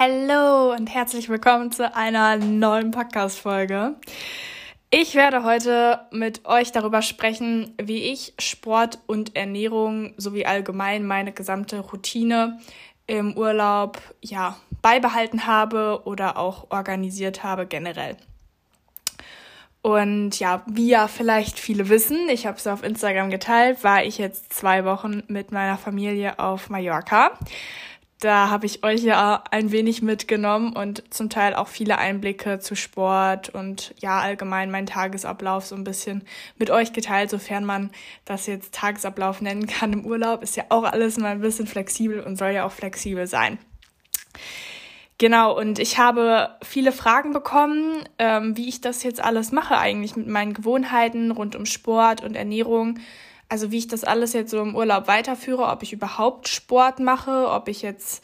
Hallo und herzlich willkommen zu einer neuen Podcast-Folge. Ich werde heute mit euch darüber sprechen, wie ich Sport und Ernährung sowie allgemein meine gesamte Routine im Urlaub ja beibehalten habe oder auch organisiert habe generell. Und ja, wie ja vielleicht viele wissen, ich habe es auf Instagram geteilt, war ich jetzt zwei Wochen mit meiner Familie auf Mallorca. Da habe ich euch ja ein wenig mitgenommen und zum Teil auch viele Einblicke zu Sport und ja allgemein meinen Tagesablauf so ein bisschen mit euch geteilt, sofern man das jetzt Tagesablauf nennen kann im Urlaub. Ist ja auch alles mal ein bisschen flexibel und soll ja auch flexibel sein. Genau, und ich habe viele Fragen bekommen, ähm, wie ich das jetzt alles mache eigentlich mit meinen Gewohnheiten rund um Sport und Ernährung also wie ich das alles jetzt so im Urlaub weiterführe, ob ich überhaupt Sport mache, ob ich jetzt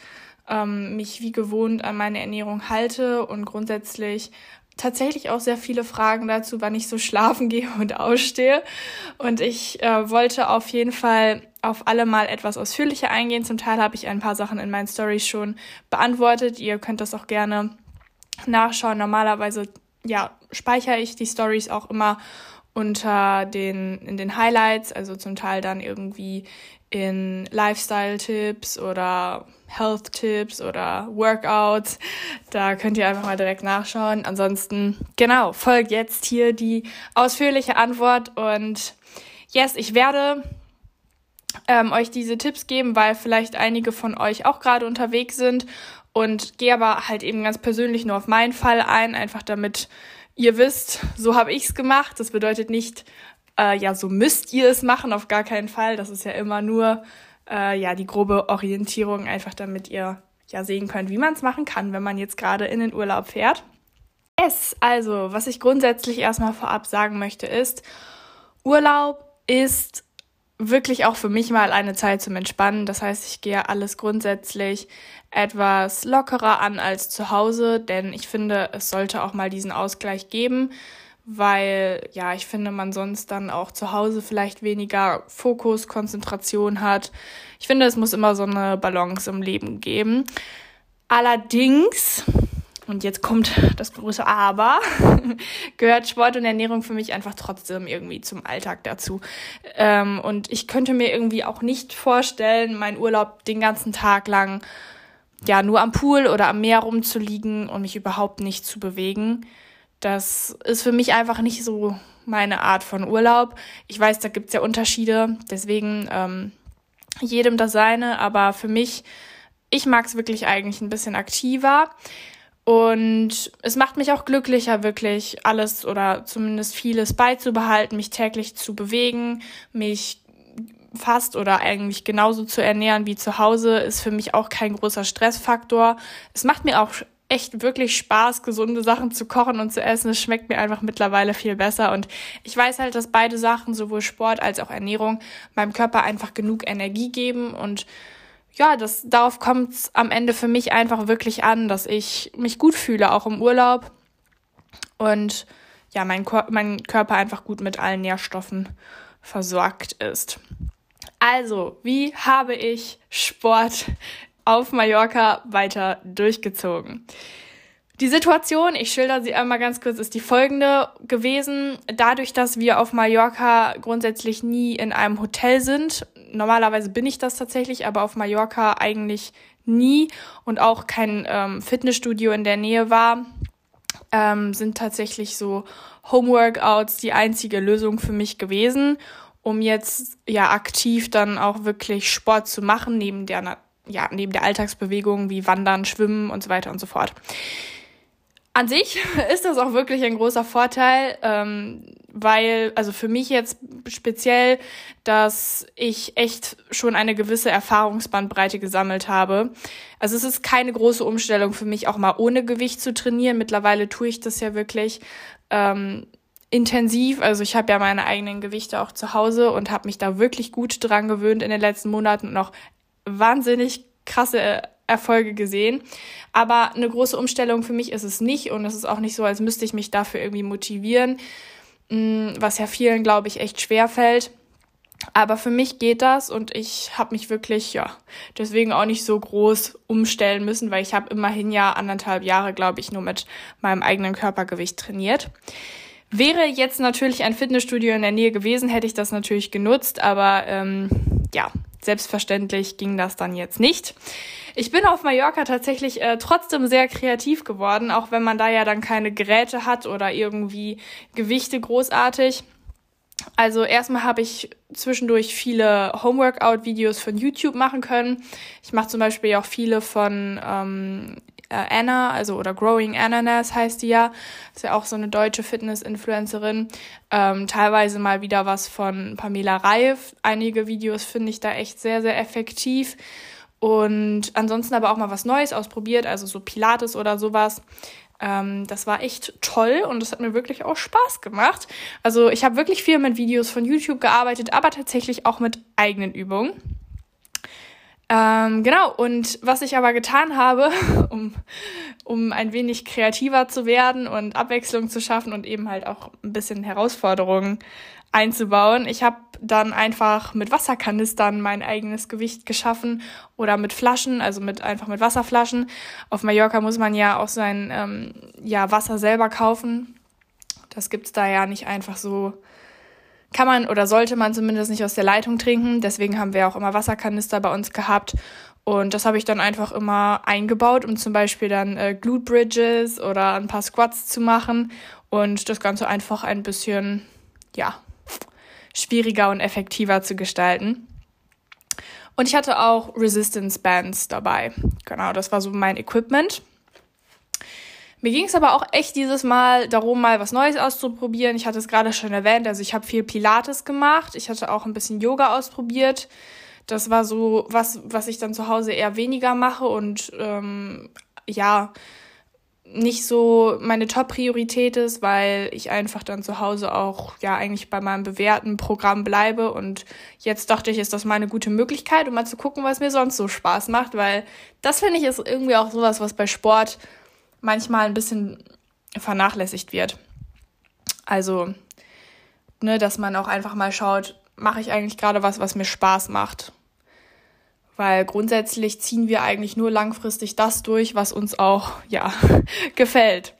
ähm, mich wie gewohnt an meine Ernährung halte und grundsätzlich tatsächlich auch sehr viele Fragen dazu, wann ich so schlafen gehe und ausstehe. Und ich äh, wollte auf jeden Fall auf alle mal etwas ausführlicher eingehen. Zum Teil habe ich ein paar Sachen in meinen Stories schon beantwortet. Ihr könnt das auch gerne nachschauen. Normalerweise ja, speichere ich die Stories auch immer unter den, in den Highlights, also zum Teil dann irgendwie in Lifestyle-Tipps oder Health-Tipps oder Workouts. Da könnt ihr einfach mal direkt nachschauen. Ansonsten, genau, folgt jetzt hier die ausführliche Antwort und yes, ich werde ähm, euch diese Tipps geben, weil vielleicht einige von euch auch gerade unterwegs sind und gehe aber halt eben ganz persönlich nur auf meinen Fall ein, einfach damit ihr wisst, so habe ich's gemacht. Das bedeutet nicht, äh, ja, so müsst ihr es machen, auf gar keinen Fall. Das ist ja immer nur äh, ja die grobe Orientierung, einfach damit ihr ja sehen könnt, wie man es machen kann, wenn man jetzt gerade in den Urlaub fährt. Es, also, was ich grundsätzlich erstmal vorab sagen möchte, ist, Urlaub ist wirklich auch für mich mal eine Zeit zum Entspannen. Das heißt, ich gehe alles grundsätzlich etwas lockerer an als zu Hause, denn ich finde, es sollte auch mal diesen Ausgleich geben, weil ja, ich finde, man sonst dann auch zu Hause vielleicht weniger Fokus, Konzentration hat. Ich finde, es muss immer so eine Balance im Leben geben. Allerdings und jetzt kommt das große Aber, gehört Sport und Ernährung für mich einfach trotzdem irgendwie zum Alltag dazu. Ähm, und ich könnte mir irgendwie auch nicht vorstellen, meinen Urlaub den ganzen Tag lang ja nur am Pool oder am Meer rumzuliegen und mich überhaupt nicht zu bewegen. Das ist für mich einfach nicht so meine Art von Urlaub. Ich weiß, da gibt's ja Unterschiede, deswegen ähm, jedem das seine, aber für mich, ich mag es wirklich eigentlich ein bisschen aktiver. Und es macht mich auch glücklicher, wirklich alles oder zumindest vieles beizubehalten, mich täglich zu bewegen, mich fast oder eigentlich genauso zu ernähren wie zu Hause, ist für mich auch kein großer Stressfaktor. Es macht mir auch echt wirklich Spaß, gesunde Sachen zu kochen und zu essen. Es schmeckt mir einfach mittlerweile viel besser. Und ich weiß halt, dass beide Sachen, sowohl Sport als auch Ernährung, meinem Körper einfach genug Energie geben und ja, das, darauf kommt es am Ende für mich einfach wirklich an, dass ich mich gut fühle, auch im Urlaub. Und ja, mein, mein Körper einfach gut mit allen Nährstoffen versorgt ist. Also, wie habe ich Sport auf Mallorca weiter durchgezogen? Die Situation, ich schilder sie einmal ganz kurz, ist die folgende gewesen. Dadurch, dass wir auf Mallorca grundsätzlich nie in einem Hotel sind, normalerweise bin ich das tatsächlich, aber auf Mallorca eigentlich nie und auch kein ähm, Fitnessstudio in der Nähe war, ähm, sind tatsächlich so Homeworkouts die einzige Lösung für mich gewesen, um jetzt ja aktiv dann auch wirklich Sport zu machen, neben der, ja, neben der Alltagsbewegung wie Wandern, Schwimmen und so weiter und so fort. An sich ist das auch wirklich ein großer Vorteil, ähm, weil, also für mich jetzt speziell, dass ich echt schon eine gewisse Erfahrungsbandbreite gesammelt habe. Also es ist keine große Umstellung für mich, auch mal ohne Gewicht zu trainieren. Mittlerweile tue ich das ja wirklich ähm, intensiv. Also ich habe ja meine eigenen Gewichte auch zu Hause und habe mich da wirklich gut dran gewöhnt in den letzten Monaten und auch wahnsinnig krasse Erfolge gesehen. Aber eine große Umstellung für mich ist es nicht und es ist auch nicht so, als müsste ich mich dafür irgendwie motivieren, mm, was ja vielen, glaube ich, echt schwer fällt. Aber für mich geht das und ich habe mich wirklich, ja, deswegen auch nicht so groß umstellen müssen, weil ich habe immerhin ja anderthalb Jahre, glaube ich, nur mit meinem eigenen Körpergewicht trainiert. Wäre jetzt natürlich ein Fitnessstudio in der Nähe gewesen, hätte ich das natürlich genutzt, aber ähm, ja, selbstverständlich ging das dann jetzt nicht. Ich bin auf Mallorca tatsächlich äh, trotzdem sehr kreativ geworden, auch wenn man da ja dann keine Geräte hat oder irgendwie Gewichte großartig. Also erstmal habe ich zwischendurch viele Homeworkout-Videos von YouTube machen können. Ich mache zum Beispiel auch viele von ähm, äh, Anna, also oder Growing Ananas heißt die ja. Ist ja auch so eine deutsche Fitness-Influencerin. Ähm, teilweise mal wieder was von Pamela Reif. Einige Videos finde ich da echt sehr, sehr effektiv. Und ansonsten aber auch mal was Neues ausprobiert, also so Pilates oder sowas. Ähm, das war echt toll und das hat mir wirklich auch Spaß gemacht. Also ich habe wirklich viel mit Videos von YouTube gearbeitet, aber tatsächlich auch mit eigenen Übungen. Ähm, genau, und was ich aber getan habe, um, um ein wenig kreativer zu werden und Abwechslung zu schaffen und eben halt auch ein bisschen Herausforderungen einzubauen. Ich habe dann einfach mit Wasserkanistern mein eigenes Gewicht geschaffen oder mit Flaschen, also mit einfach mit Wasserflaschen. Auf Mallorca muss man ja auch sein ähm, ja, Wasser selber kaufen. Das gibt's da ja nicht einfach so. Kann man oder sollte man zumindest nicht aus der Leitung trinken. Deswegen haben wir auch immer Wasserkanister bei uns gehabt. Und das habe ich dann einfach immer eingebaut, um zum Beispiel dann äh, Glute Bridges oder ein paar Squats zu machen und das Ganze einfach ein bisschen, ja, schwieriger und effektiver zu gestalten. Und ich hatte auch Resistance Bands dabei. Genau, das war so mein Equipment. Mir ging es aber auch echt dieses Mal darum, mal was Neues auszuprobieren. Ich hatte es gerade schon erwähnt, also ich habe viel Pilates gemacht. Ich hatte auch ein bisschen Yoga ausprobiert. Das war so was, was ich dann zu Hause eher weniger mache und ähm, ja, nicht so meine Top-Priorität ist, weil ich einfach dann zu Hause auch ja eigentlich bei meinem bewährten Programm bleibe. Und jetzt dachte ich, ist das mal eine gute Möglichkeit, um mal zu gucken, was mir sonst so Spaß macht, weil das finde ich ist irgendwie auch sowas, was bei Sport manchmal ein bisschen vernachlässigt wird. Also, ne, dass man auch einfach mal schaut, mache ich eigentlich gerade was, was mir Spaß macht weil grundsätzlich ziehen wir eigentlich nur langfristig das durch, was uns auch ja gefällt.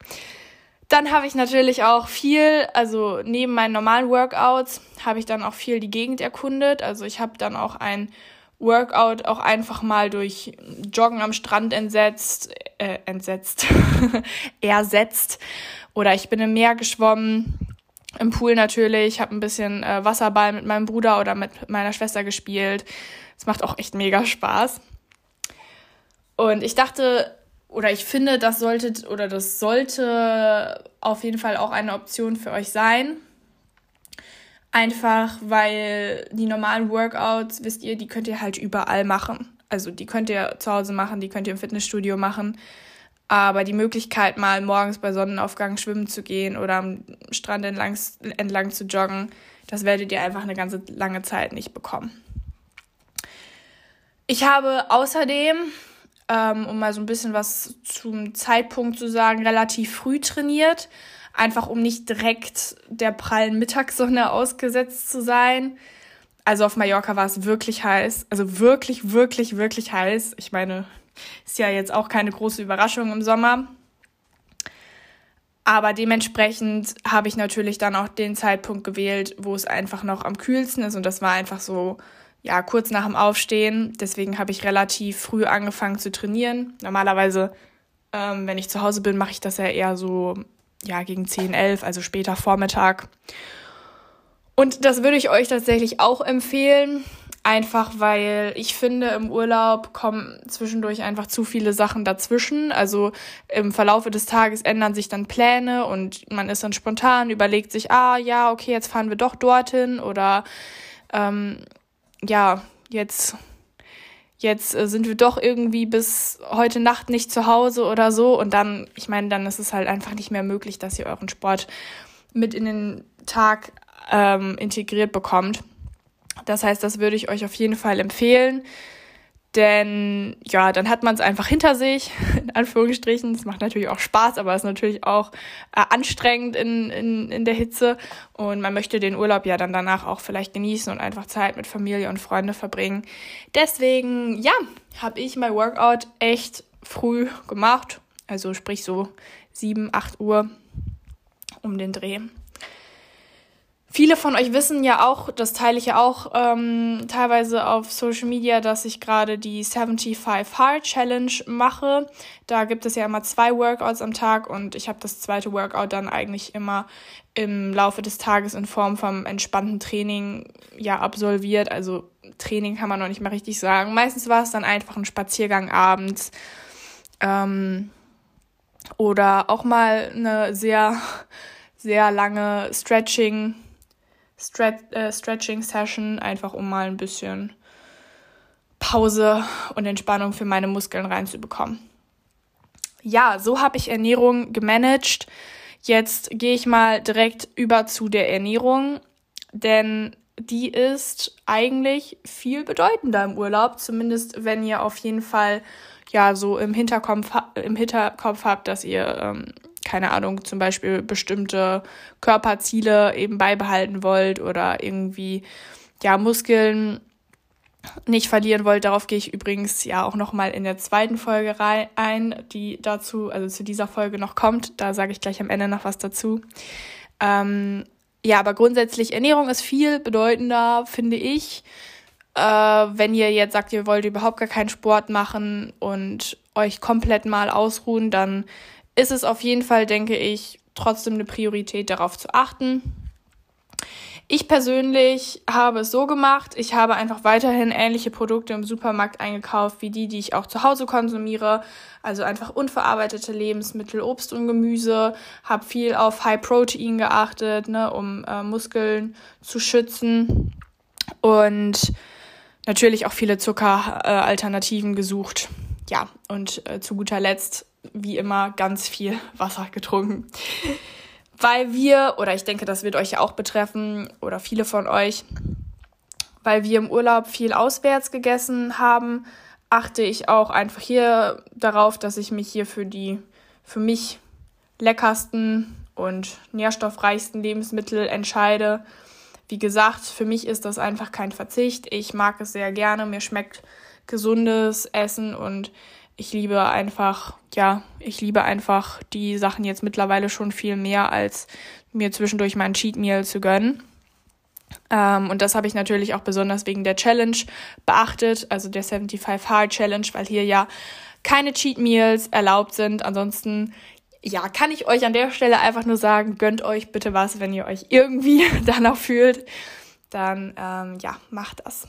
Dann habe ich natürlich auch viel, also neben meinen normalen Workouts habe ich dann auch viel die Gegend erkundet. Also ich habe dann auch ein Workout auch einfach mal durch Joggen am Strand entsetzt, äh, entsetzt, ersetzt. Oder ich bin im Meer geschwommen, im Pool natürlich, habe ein bisschen äh, Wasserball mit meinem Bruder oder mit meiner Schwester gespielt. Es macht auch echt mega Spaß. Und ich dachte, oder ich finde, das sollte oder das sollte auf jeden Fall auch eine Option für euch sein. Einfach weil die normalen Workouts, wisst ihr, die könnt ihr halt überall machen. Also die könnt ihr zu Hause machen, die könnt ihr im Fitnessstudio machen. Aber die Möglichkeit, mal morgens bei Sonnenaufgang schwimmen zu gehen oder am Strand entlang, entlang zu joggen, das werdet ihr einfach eine ganze lange Zeit nicht bekommen. Ich habe außerdem, ähm, um mal so ein bisschen was zum Zeitpunkt zu sagen, relativ früh trainiert. Einfach um nicht direkt der prallen Mittagssonne ausgesetzt zu sein. Also auf Mallorca war es wirklich heiß. Also wirklich, wirklich, wirklich heiß. Ich meine, ist ja jetzt auch keine große Überraschung im Sommer. Aber dementsprechend habe ich natürlich dann auch den Zeitpunkt gewählt, wo es einfach noch am kühlsten ist. Und das war einfach so ja, kurz nach dem Aufstehen. Deswegen habe ich relativ früh angefangen zu trainieren. Normalerweise, ähm, wenn ich zu Hause bin, mache ich das ja eher so, ja, gegen 10, 11, also später Vormittag. Und das würde ich euch tatsächlich auch empfehlen. Einfach weil ich finde, im Urlaub kommen zwischendurch einfach zu viele Sachen dazwischen. Also im Verlaufe des Tages ändern sich dann Pläne und man ist dann spontan, überlegt sich, ah ja, okay, jetzt fahren wir doch dorthin oder ähm, ja, jetzt, jetzt äh, sind wir doch irgendwie bis heute Nacht nicht zu Hause oder so. Und dann, ich meine, dann ist es halt einfach nicht mehr möglich, dass ihr euren Sport mit in den Tag ähm, integriert bekommt. Das heißt, das würde ich euch auf jeden Fall empfehlen. Denn ja, dann hat man es einfach hinter sich, in Anführungsstrichen. Es macht natürlich auch Spaß, aber es ist natürlich auch äh, anstrengend in, in, in der Hitze. Und man möchte den Urlaub ja dann danach auch vielleicht genießen und einfach Zeit mit Familie und Freunde verbringen. Deswegen, ja, habe ich mein Workout echt früh gemacht. Also sprich so 7, 8 Uhr um den Dreh. Viele von euch wissen ja auch, das teile ich ja auch ähm, teilweise auf Social Media, dass ich gerade die 75 Hard Challenge mache. Da gibt es ja immer zwei Workouts am Tag und ich habe das zweite Workout dann eigentlich immer im Laufe des Tages in Form vom entspannten Training ja absolviert. Also Training kann man noch nicht mal richtig sagen. Meistens war es dann einfach ein Spaziergang abends. Ähm, oder auch mal eine sehr, sehr lange Stretching Äh, Stretching-Session, einfach um mal ein bisschen Pause und Entspannung für meine Muskeln reinzubekommen. Ja, so habe ich Ernährung gemanagt. Jetzt gehe ich mal direkt über zu der Ernährung, denn die ist eigentlich viel bedeutender im Urlaub, zumindest wenn ihr auf jeden Fall ja so im Hinterkopf, im Hinterkopf habt, dass ihr ähm, keine Ahnung, zum Beispiel bestimmte Körperziele eben beibehalten wollt oder irgendwie, ja, Muskeln nicht verlieren wollt. Darauf gehe ich übrigens ja auch nochmal in der zweiten Folge rein, ein, die dazu, also zu dieser Folge noch kommt. Da sage ich gleich am Ende noch was dazu. Ähm, ja, aber grundsätzlich Ernährung ist viel bedeutender, finde ich. Äh, wenn ihr jetzt sagt, ihr wollt überhaupt gar keinen Sport machen und euch komplett mal ausruhen, dann ist es auf jeden Fall, denke ich, trotzdem eine Priorität, darauf zu achten. Ich persönlich habe es so gemacht, ich habe einfach weiterhin ähnliche Produkte im Supermarkt eingekauft wie die, die ich auch zu Hause konsumiere. Also einfach unverarbeitete Lebensmittel, Obst und Gemüse, habe viel auf High Protein geachtet, ne, um äh, Muskeln zu schützen und natürlich auch viele Zuckeralternativen äh, gesucht. Ja, und äh, zu guter Letzt wie immer ganz viel Wasser getrunken. Weil wir, oder ich denke, das wird euch ja auch betreffen, oder viele von euch, weil wir im Urlaub viel auswärts gegessen haben, achte ich auch einfach hier darauf, dass ich mich hier für die für mich leckersten und nährstoffreichsten Lebensmittel entscheide. Wie gesagt, für mich ist das einfach kein Verzicht. Ich mag es sehr gerne. Mir schmeckt gesundes Essen und ich liebe einfach, ja, ich liebe einfach die Sachen jetzt mittlerweile schon viel mehr, als mir zwischendurch mein Cheat Meal zu gönnen. Ähm, und das habe ich natürlich auch besonders wegen der Challenge beachtet, also der 75 Hard Challenge, weil hier ja keine Cheat Meals erlaubt sind. Ansonsten, ja, kann ich euch an der Stelle einfach nur sagen, gönnt euch bitte was, wenn ihr euch irgendwie danach fühlt. Dann, ähm, ja, macht das.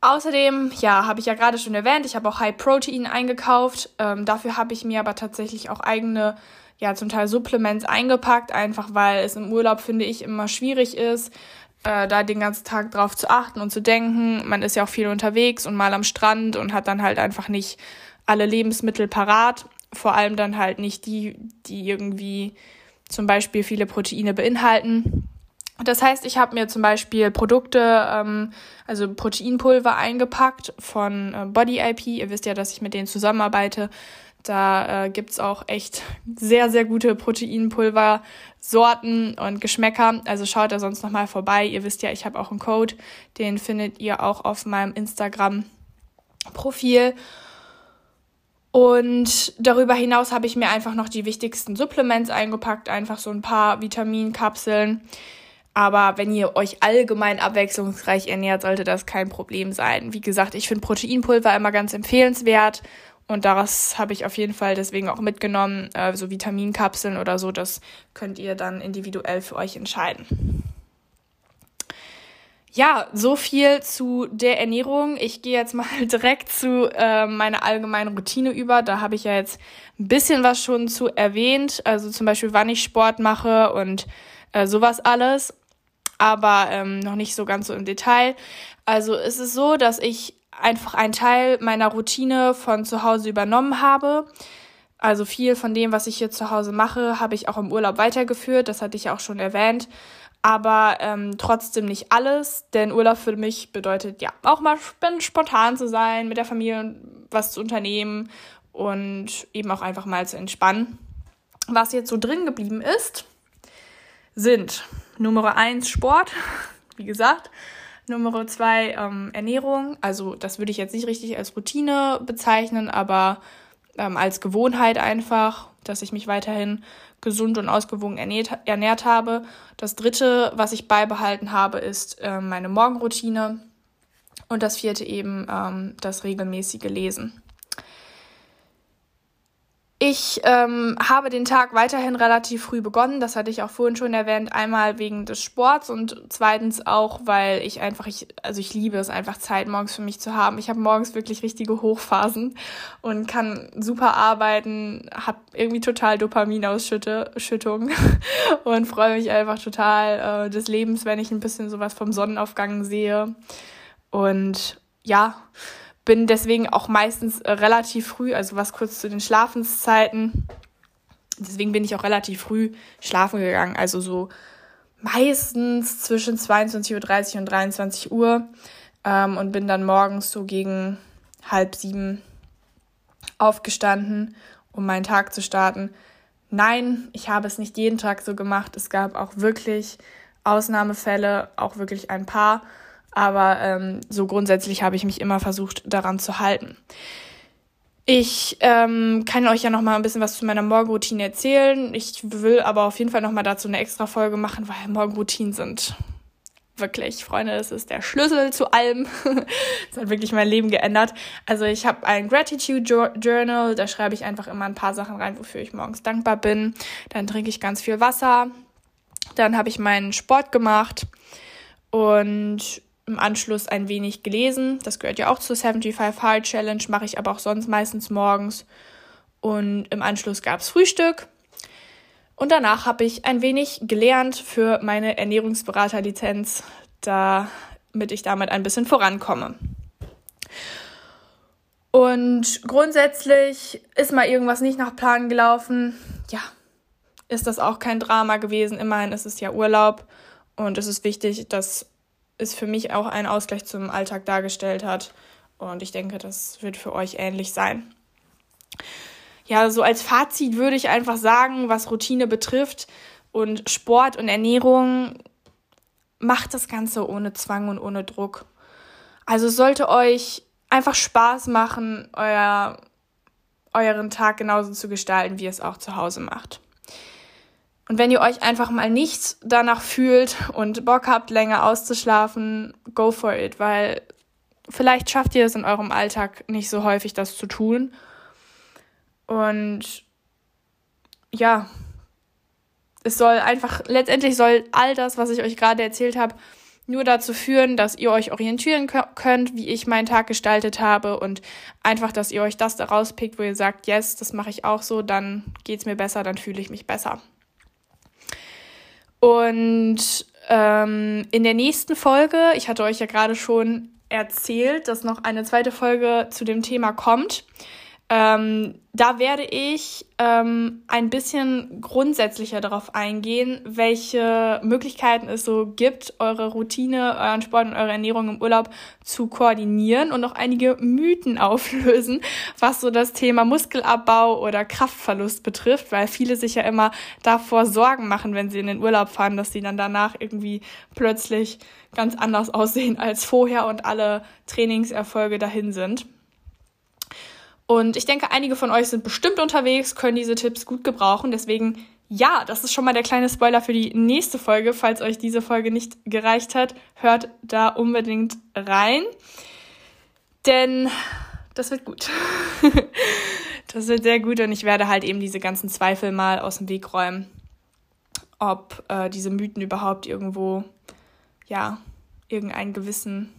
Außerdem, ja, habe ich ja gerade schon erwähnt, ich habe auch High Protein eingekauft. Ähm, dafür habe ich mir aber tatsächlich auch eigene, ja, zum Teil Supplements eingepackt, einfach weil es im Urlaub, finde ich, immer schwierig ist, äh, da den ganzen Tag drauf zu achten und zu denken. Man ist ja auch viel unterwegs und mal am Strand und hat dann halt einfach nicht alle Lebensmittel parat. Vor allem dann halt nicht die, die irgendwie zum Beispiel viele Proteine beinhalten. Das heißt, ich habe mir zum Beispiel Produkte, ähm, also Proteinpulver eingepackt von äh, Body IP. Ihr wisst ja, dass ich mit denen zusammenarbeite. Da äh, gibt's auch echt sehr, sehr gute Proteinpulver-Sorten und Geschmäcker. Also schaut da sonst nochmal vorbei. Ihr wisst ja, ich habe auch einen Code. Den findet ihr auch auf meinem Instagram-Profil. Und darüber hinaus habe ich mir einfach noch die wichtigsten Supplements eingepackt. Einfach so ein paar Vitaminkapseln aber wenn ihr euch allgemein abwechslungsreich ernährt, sollte das kein Problem sein. Wie gesagt, ich finde Proteinpulver immer ganz empfehlenswert. Und daraus habe ich auf jeden Fall deswegen auch mitgenommen, äh, so Vitaminkapseln oder so, das könnt ihr dann individuell für euch entscheiden. ja, so viel zu der Ernährung. Ich gehe jetzt mal direkt zu äh, meiner allgemeinen Routine über. Da habe ich ja jetzt ein bisschen was schon zu erwähnt. Also zum Beispiel, wann ich Sport mache und äh, sowas alles. Aber ähm, noch nicht so ganz so im Detail. Also es ist so, dass ich einfach einen Teil meiner Routine von zu Hause übernommen habe. Also viel von dem, was ich hier zu Hause mache, habe ich auch im Urlaub weitergeführt. Das hatte ich auch schon erwähnt aber ähm, trotzdem nicht alles, denn Urlaub für mich bedeutet ja auch mal spontan zu sein, mit der Familie was zu unternehmen und eben auch einfach mal zu entspannen. Was jetzt so drin geblieben ist, sind Nummer eins Sport, wie gesagt, Nummer zwei ähm, Ernährung. Also das würde ich jetzt nicht richtig als Routine bezeichnen, aber ähm, als Gewohnheit einfach, dass ich mich weiterhin gesund und ausgewogen ernährt, ernährt habe. Das dritte, was ich beibehalten habe, ist äh, meine Morgenroutine. Und das vierte eben ähm, das regelmäßige Lesen. Ich ähm, habe den Tag weiterhin relativ früh begonnen. Das hatte ich auch vorhin schon erwähnt. Einmal wegen des Sports und zweitens auch, weil ich einfach, ich, also ich liebe es einfach Zeit morgens für mich zu haben. Ich habe morgens wirklich richtige Hochphasen und kann super arbeiten, habe irgendwie total Dopaminausschüttung und freue mich einfach total äh, des Lebens, wenn ich ein bisschen sowas vom Sonnenaufgang sehe. Und ja, bin deswegen auch meistens äh, relativ früh, also was kurz zu den Schlafenszeiten. Deswegen bin ich auch relativ früh schlafen gegangen, also so meistens zwischen 22.30 Uhr und 23 Uhr ähm, und bin dann morgens so gegen halb sieben aufgestanden, um meinen Tag zu starten. Nein, ich habe es nicht jeden Tag so gemacht. Es gab auch wirklich Ausnahmefälle, auch wirklich ein paar. Aber ähm, so grundsätzlich habe ich mich immer versucht, daran zu halten. Ich ähm, kann euch ja noch mal ein bisschen was zu meiner Morgenroutine erzählen. Ich will aber auf jeden Fall noch mal dazu eine extra Folge machen, weil Morgenroutinen sind wirklich, Freunde, es ist der Schlüssel zu allem. das hat wirklich mein Leben geändert. Also ich habe ein Gratitude Journal, da schreibe ich einfach immer ein paar Sachen rein, wofür ich morgens dankbar bin. Dann trinke ich ganz viel Wasser. Dann habe ich meinen Sport gemacht und im Anschluss ein wenig gelesen. Das gehört ja auch zur 75 Hard Challenge, mache ich aber auch sonst meistens morgens. Und im Anschluss gab es Frühstück. Und danach habe ich ein wenig gelernt für meine Ernährungsberaterlizenz, damit ich damit ein bisschen vorankomme. Und grundsätzlich ist mal irgendwas nicht nach Plan gelaufen. Ja, ist das auch kein Drama gewesen. Immerhin ist es ja Urlaub und es ist wichtig, dass es für mich auch einen Ausgleich zum Alltag dargestellt hat. Und ich denke, das wird für euch ähnlich sein. Ja, so als Fazit würde ich einfach sagen, was Routine betrifft und Sport und Ernährung, macht das Ganze ohne Zwang und ohne Druck. Also es sollte euch einfach Spaß machen, euer, euren Tag genauso zu gestalten, wie ihr es auch zu Hause macht. Und wenn ihr euch einfach mal nicht danach fühlt und Bock habt, länger auszuschlafen, go for it, weil vielleicht schafft ihr es in eurem Alltag nicht so häufig, das zu tun. Und ja, es soll einfach, letztendlich soll all das, was ich euch gerade erzählt habe, nur dazu führen, dass ihr euch orientieren könnt, wie ich meinen Tag gestaltet habe und einfach, dass ihr euch das daraus pickt, wo ihr sagt, yes, das mache ich auch so, dann geht's mir besser, dann fühle ich mich besser. Und ähm, in der nächsten Folge, ich hatte euch ja gerade schon erzählt, dass noch eine zweite Folge zu dem Thema kommt. Ähm, da werde ich ähm, ein bisschen grundsätzlicher darauf eingehen, welche Möglichkeiten es so gibt, eure Routine, euren Sport und eure Ernährung im Urlaub zu koordinieren und noch einige Mythen auflösen, was so das Thema Muskelabbau oder Kraftverlust betrifft, weil viele sich ja immer davor Sorgen machen, wenn sie in den Urlaub fahren, dass sie dann danach irgendwie plötzlich ganz anders aussehen als vorher und alle Trainingserfolge dahin sind. Und ich denke, einige von euch sind bestimmt unterwegs, können diese Tipps gut gebrauchen. Deswegen, ja, das ist schon mal der kleine Spoiler für die nächste Folge. Falls euch diese Folge nicht gereicht hat, hört da unbedingt rein. Denn das wird gut. das wird sehr gut und ich werde halt eben diese ganzen Zweifel mal aus dem Weg räumen, ob äh, diese Mythen überhaupt irgendwo, ja, irgendeinen gewissen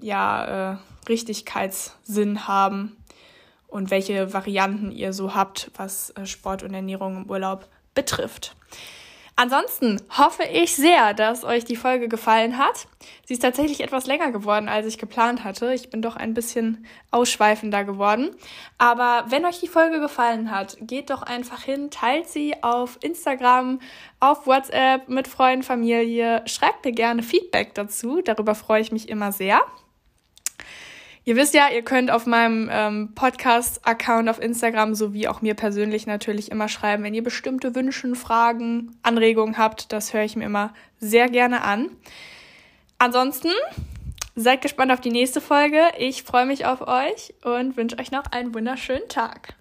ja, äh, Richtigkeitssinn haben und welche Varianten ihr so habt, was äh, Sport und Ernährung im Urlaub betrifft. Ansonsten hoffe ich sehr, dass euch die Folge gefallen hat. Sie ist tatsächlich etwas länger geworden, als ich geplant hatte. Ich bin doch ein bisschen ausschweifender geworden. Aber wenn euch die Folge gefallen hat, geht doch einfach hin, teilt sie auf Instagram, auf WhatsApp mit Freunden, Familie. Schreibt mir gerne Feedback dazu. Darüber freue ich mich immer sehr. Ihr wisst ja, ihr könnt auf meinem ähm, Podcast-Account auf Instagram sowie auch mir persönlich natürlich immer schreiben, wenn ihr bestimmte Wünsche, Fragen, Anregungen habt. Das höre ich mir immer sehr gerne an. Ansonsten seid gespannt auf die nächste Folge. Ich freue mich auf euch und wünsche euch noch einen wunderschönen Tag.